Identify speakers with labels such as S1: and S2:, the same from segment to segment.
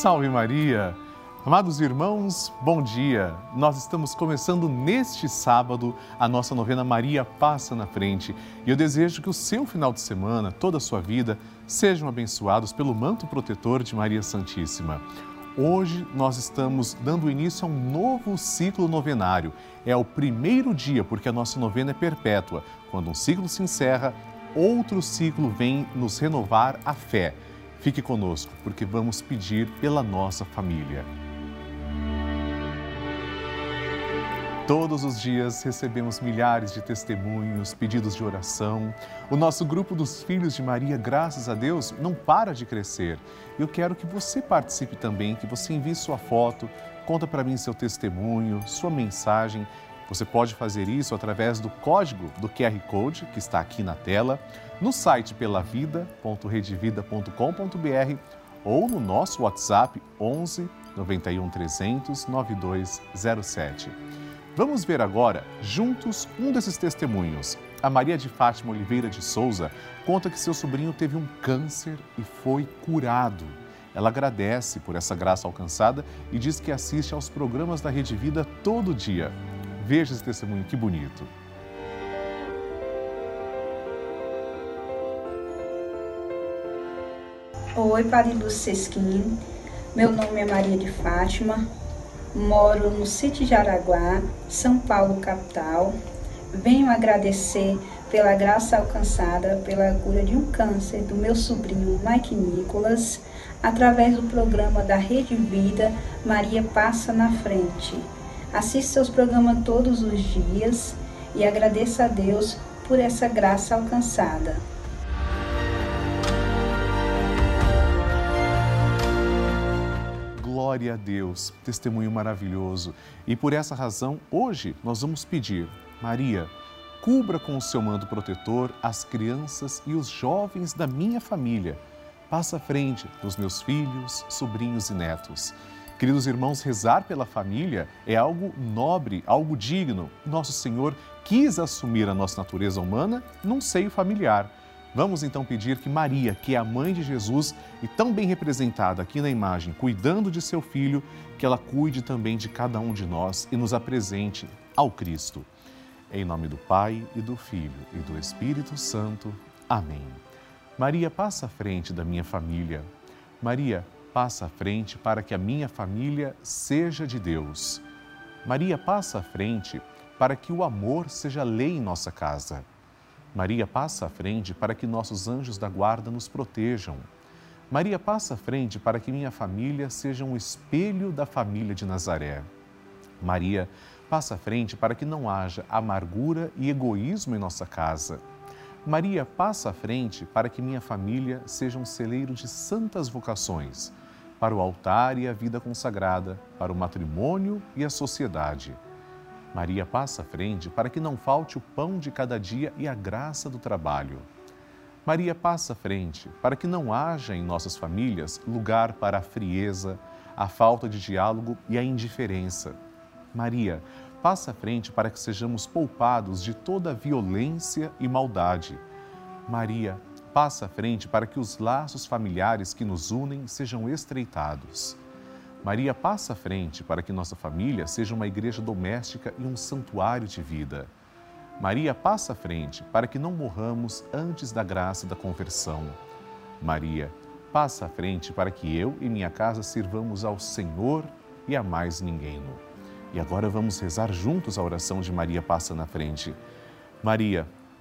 S1: Salve Maria! Amados irmãos, bom dia! Nós estamos começando neste sábado a nossa novena Maria Passa na Frente e eu desejo que o seu final de semana, toda a sua vida, sejam abençoados pelo manto protetor de Maria Santíssima. Hoje nós estamos dando início a um novo ciclo novenário. É o primeiro dia, porque a nossa novena é perpétua. Quando um ciclo se encerra, outro ciclo vem nos renovar a fé. Fique conosco, porque vamos pedir pela nossa família. Todos os dias recebemos milhares de testemunhos, pedidos de oração. O nosso grupo dos Filhos de Maria, graças a Deus, não para de crescer. Eu quero que você participe também, que você envie sua foto, conta para mim seu testemunho, sua mensagem. Você pode fazer isso através do código do QR Code que está aqui na tela, no site pelavida.redevida.com.br ou no nosso WhatsApp 11 91 300 9207. Vamos ver agora, juntos, um desses testemunhos. A Maria de Fátima Oliveira de Souza conta que seu sobrinho teve um câncer e foi curado. Ela agradece por essa graça alcançada e diz que assiste aos programas da Rede Vida todo dia. Veja esse testemunho, que bonito.
S2: Oi, Padre Lúcio Sesquim. Meu nome é Maria de Fátima. Moro no sítio de Araguá, São Paulo, capital. Venho agradecer pela graça alcançada pela cura de um câncer do meu sobrinho Mike Nicolas, através do programa da Rede Vida Maria Passa na Frente. Assisto seus programas todos os dias e agradeço a Deus por essa graça alcançada.
S1: Glória a Deus, testemunho maravilhoso. E por essa razão, hoje nós vamos pedir, Maria, cubra com o seu manto protetor as crianças e os jovens da minha família. Passa à frente dos meus filhos, sobrinhos e netos. Queridos irmãos, rezar pela família é algo nobre, algo digno. Nosso Senhor quis assumir a nossa natureza humana num seio familiar. Vamos então pedir que Maria, que é a mãe de Jesus e tão bem representada aqui na imagem, cuidando de seu filho, que ela cuide também de cada um de nós e nos apresente ao Cristo. Em nome do Pai e do Filho e do Espírito Santo. Amém. Maria, passa à frente da minha família. Maria, passa à frente para que a minha família seja de Deus. Maria passa à frente para que o amor seja lei em nossa casa. Maria passa à frente para que nossos anjos da guarda nos protejam. Maria passa à frente para que minha família seja um espelho da família de Nazaré. Maria passa à frente para que não haja amargura e egoísmo em nossa casa. Maria passa à frente para que minha família seja um celeiro de santas vocações para o altar e a vida consagrada, para o matrimônio e a sociedade. Maria passa à frente para que não falte o pão de cada dia e a graça do trabalho. Maria passa à frente para que não haja em nossas famílias lugar para a frieza, a falta de diálogo e a indiferença. Maria passa à frente para que sejamos poupados de toda violência e maldade. Maria passa à frente para que os laços familiares que nos unem sejam estreitados. Maria passa à frente para que nossa família seja uma igreja doméstica e um santuário de vida. Maria passa à frente para que não morramos antes da graça da conversão. Maria passa à frente para que eu e minha casa sirvamos ao Senhor e a mais ninguém. E agora vamos rezar juntos a oração de Maria passa na frente. Maria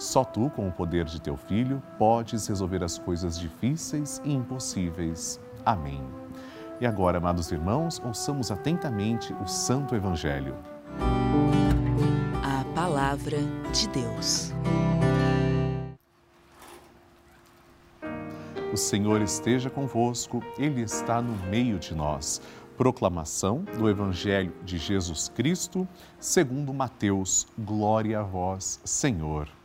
S1: Só tu, com o poder de teu filho, podes resolver as coisas difíceis e impossíveis. Amém. E agora, amados irmãos, ouçamos atentamente o Santo Evangelho.
S3: A Palavra de Deus.
S1: O Senhor esteja convosco, Ele está no meio de nós. Proclamação do Evangelho de Jesus Cristo, segundo Mateus. Glória a vós, Senhor.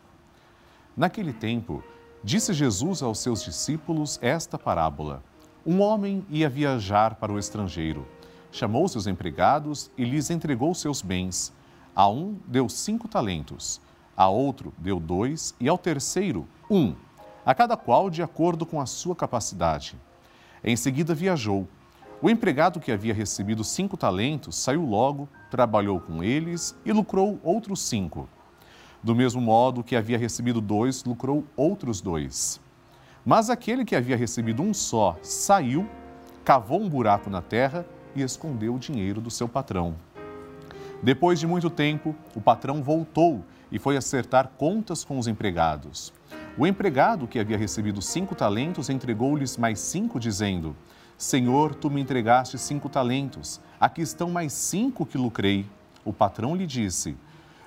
S1: Naquele tempo, disse Jesus aos seus discípulos esta parábola. Um homem ia viajar para o estrangeiro. Chamou seus empregados e lhes entregou seus bens. A um deu cinco talentos, a outro deu dois e ao terceiro um a cada qual de acordo com a sua capacidade. Em seguida viajou. O empregado que havia recebido cinco talentos saiu logo, trabalhou com eles e lucrou outros cinco. Do mesmo modo que havia recebido dois, lucrou outros dois. Mas aquele que havia recebido um só saiu, cavou um buraco na terra e escondeu o dinheiro do seu patrão. Depois de muito tempo, o patrão voltou e foi acertar contas com os empregados. O empregado que havia recebido cinco talentos entregou-lhes mais cinco, dizendo: Senhor, tu me entregaste cinco talentos, aqui estão mais cinco que lucrei. O patrão lhe disse: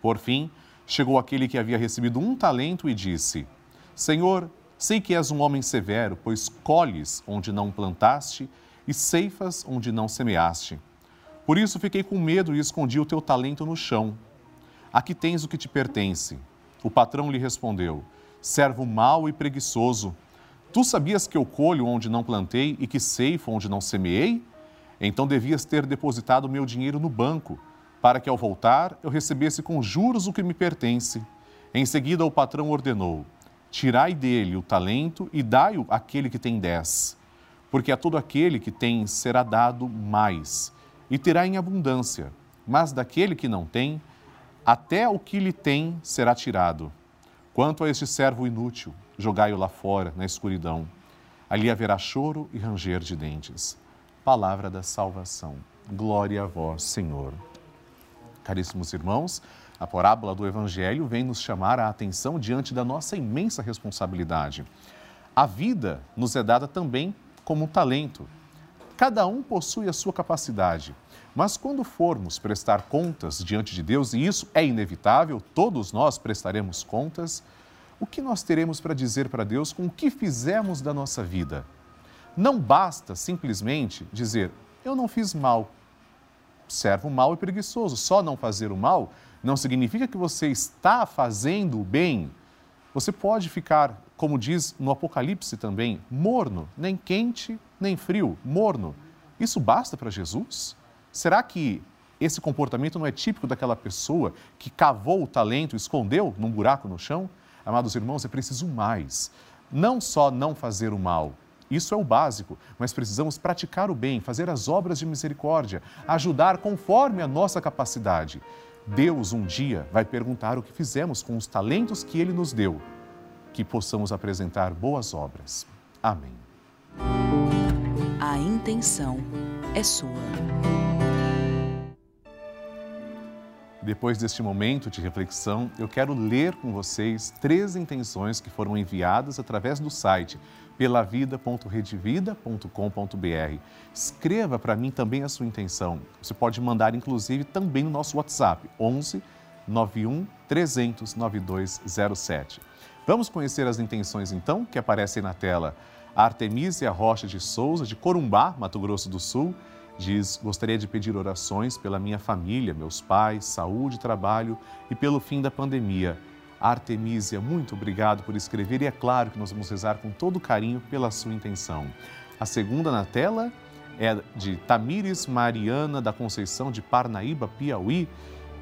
S1: Por fim, chegou aquele que havia recebido um talento e disse: Senhor, sei que és um homem severo, pois colhes onde não plantaste e ceifas onde não semeaste. Por isso fiquei com medo e escondi o teu talento no chão. Aqui tens o que te pertence. O patrão lhe respondeu: Servo mau e preguiçoso, tu sabias que eu colho onde não plantei e que ceifo onde não semeei? Então devias ter depositado meu dinheiro no banco, para que ao voltar eu recebesse com juros o que me pertence. Em seguida o patrão ordenou: Tirai dele o talento e dai-o àquele que tem dez. Porque a todo aquele que tem será dado mais, e terá em abundância, mas daquele que não tem, até o que lhe tem será tirado. Quanto a este servo inútil, jogai-o lá fora, na escuridão. Ali haverá choro e ranger de dentes. Palavra da salvação. Glória a vós, Senhor. Caríssimos irmãos, a parábola do Evangelho vem nos chamar a atenção diante da nossa imensa responsabilidade. A vida nos é dada também como um talento. Cada um possui a sua capacidade. Mas quando formos prestar contas diante de Deus, e isso é inevitável, todos nós prestaremos contas, o que nós teremos para dizer para Deus com o que fizemos da nossa vida? Não basta simplesmente dizer, eu não fiz mal. Servo mal e preguiçoso. Só não fazer o mal não significa que você está fazendo o bem. Você pode ficar, como diz no Apocalipse também, morno, nem quente, nem frio, morno. Isso basta para Jesus? Será que esse comportamento não é típico daquela pessoa que cavou o talento, escondeu num buraco no chão? Amados irmãos, é preciso mais. Não só não fazer o mal, isso é o básico, mas precisamos praticar o bem, fazer as obras de misericórdia, ajudar conforme a nossa capacidade. Deus um dia vai perguntar o que fizemos com os talentos que Ele nos deu, que possamos apresentar boas obras. Amém.
S3: A intenção é sua.
S1: Depois deste momento de reflexão, eu quero ler com vocês três intenções que foram enviadas através do site pelavida.redevida.com.br. Escreva para mim também a sua intenção. Você pode mandar, inclusive, também no nosso WhatsApp, 11 91 300 9207. Vamos conhecer as intenções, então, que aparecem na tela. A Artemisia Rocha de Souza, de Corumbá, Mato Grosso do Sul, Diz: Gostaria de pedir orações pela minha família, meus pais, saúde, trabalho e pelo fim da pandemia. Artemísia, muito obrigado por escrever e é claro que nós vamos rezar com todo carinho pela sua intenção. A segunda na tela é de Tamires Mariana da Conceição de Parnaíba, Piauí.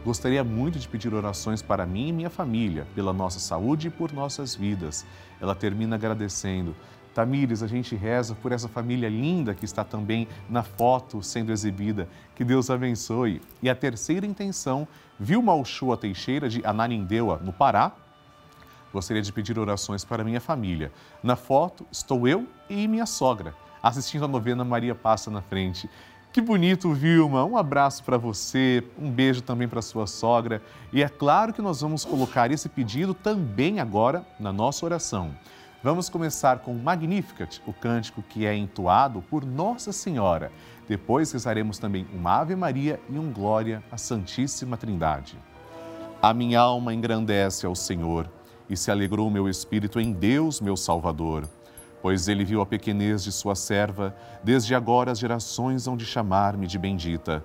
S1: Gostaria muito de pedir orações para mim e minha família, pela nossa saúde e por nossas vidas. Ela termina agradecendo. Tamires, a gente reza por essa família linda que está também na foto sendo exibida. Que Deus abençoe. E a terceira intenção, Vilma Ushua Teixeira, de Ananindeua, no Pará. Gostaria de pedir orações para minha família. Na foto estou eu e minha sogra, assistindo a novena Maria Passa na Frente. Que bonito, Vilma. Um abraço para você, um beijo também para sua sogra. E é claro que nós vamos colocar esse pedido também agora na nossa oração. Vamos começar com Magnificat, o cântico que é entoado por Nossa Senhora. Depois rezaremos também uma Ave Maria e um Glória à Santíssima Trindade. A minha alma engrandece ao Senhor e se alegrou meu espírito em Deus, meu Salvador. Pois ele viu a pequenez de sua serva, desde agora as gerações hão de chamar-me de bendita.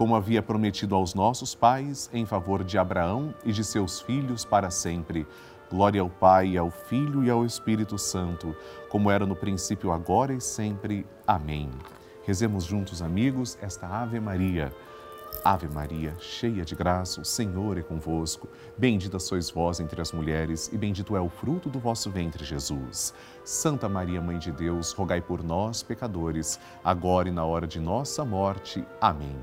S1: como havia prometido aos nossos pais, em favor de Abraão e de seus filhos para sempre Glória ao Pai, ao Filho e ao Espírito Santo, como era no princípio, agora e sempre. Amém. Rezemos juntos, amigos, esta Ave Maria. Ave Maria, cheia de graça, o Senhor é convosco. Bendita sois vós entre as mulheres, e bendito é o fruto do vosso ventre, Jesus. Santa Maria, Mãe de Deus, rogai por nós, pecadores, agora e na hora de nossa morte. Amém.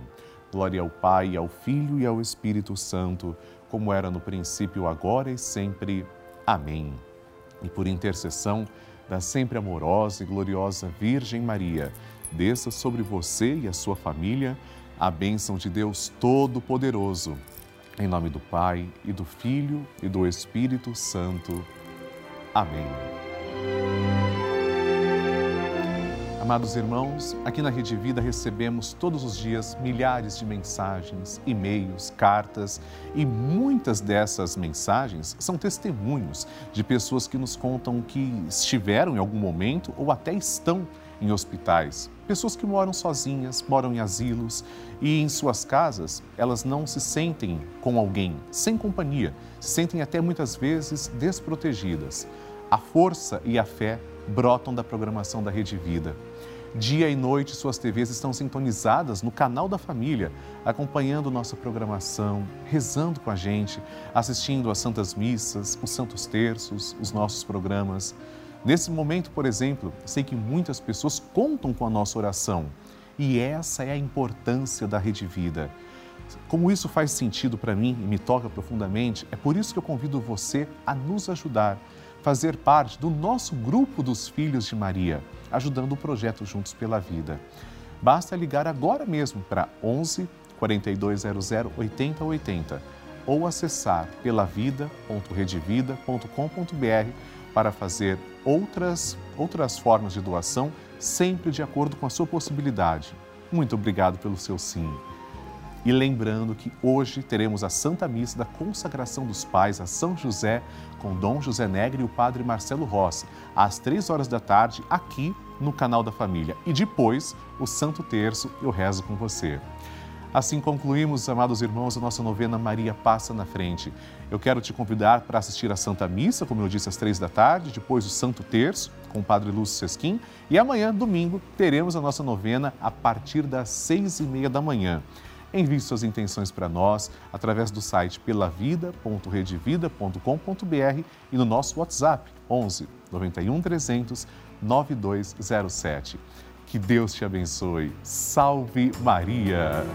S1: Glória ao Pai, ao Filho e ao Espírito Santo, como era no princípio, agora e sempre. Amém. E por intercessão da sempre amorosa e gloriosa Virgem Maria, desça sobre você e a sua família a bênção de Deus Todo-Poderoso. Em nome do Pai, e do Filho, e do Espírito Santo. Amém. Amados irmãos, aqui na Rede Vida recebemos todos os dias milhares de mensagens, e-mails, cartas e muitas dessas mensagens são testemunhos de pessoas que nos contam que estiveram em algum momento ou até estão em hospitais. Pessoas que moram sozinhas, moram em asilos e em suas casas elas não se sentem com alguém, sem companhia, se sentem até muitas vezes desprotegidas. A força e a fé brotam da programação da Rede Vida. Dia e noite, suas TVs estão sintonizadas no canal da família, acompanhando nossa programação, rezando com a gente, assistindo às Santas Missas, os Santos Terços, os nossos programas. Nesse momento, por exemplo, sei que muitas pessoas contam com a nossa oração e essa é a importância da Rede Vida. Como isso faz sentido para mim e me toca profundamente, é por isso que eu convido você a nos ajudar fazer parte do nosso grupo dos Filhos de Maria, ajudando o projeto Juntos pela Vida. Basta ligar agora mesmo para 11 4200 8080 ou acessar pelavida.redevida.com.br para fazer outras, outras formas de doação, sempre de acordo com a sua possibilidade. Muito obrigado pelo seu sim. E lembrando que hoje teremos a Santa Missa da Consagração dos Pais a São José, com Dom José Negre e o Padre Marcelo Rossi, às três horas da tarde, aqui no canal da família. E depois, o Santo Terço, eu rezo com você. Assim concluímos, amados irmãos, a nossa novena Maria Passa na Frente. Eu quero te convidar para assistir a Santa Missa, como eu disse, às três da tarde, depois o Santo Terço, com o Padre Lúcio Sesquim, e amanhã, domingo, teremos a nossa novena a partir das seis e meia da manhã. Envie suas intenções para nós através do site pelavida.redevida.com.br e no nosso WhatsApp 11 91 300 9207. Que Deus te abençoe. Salve Maria!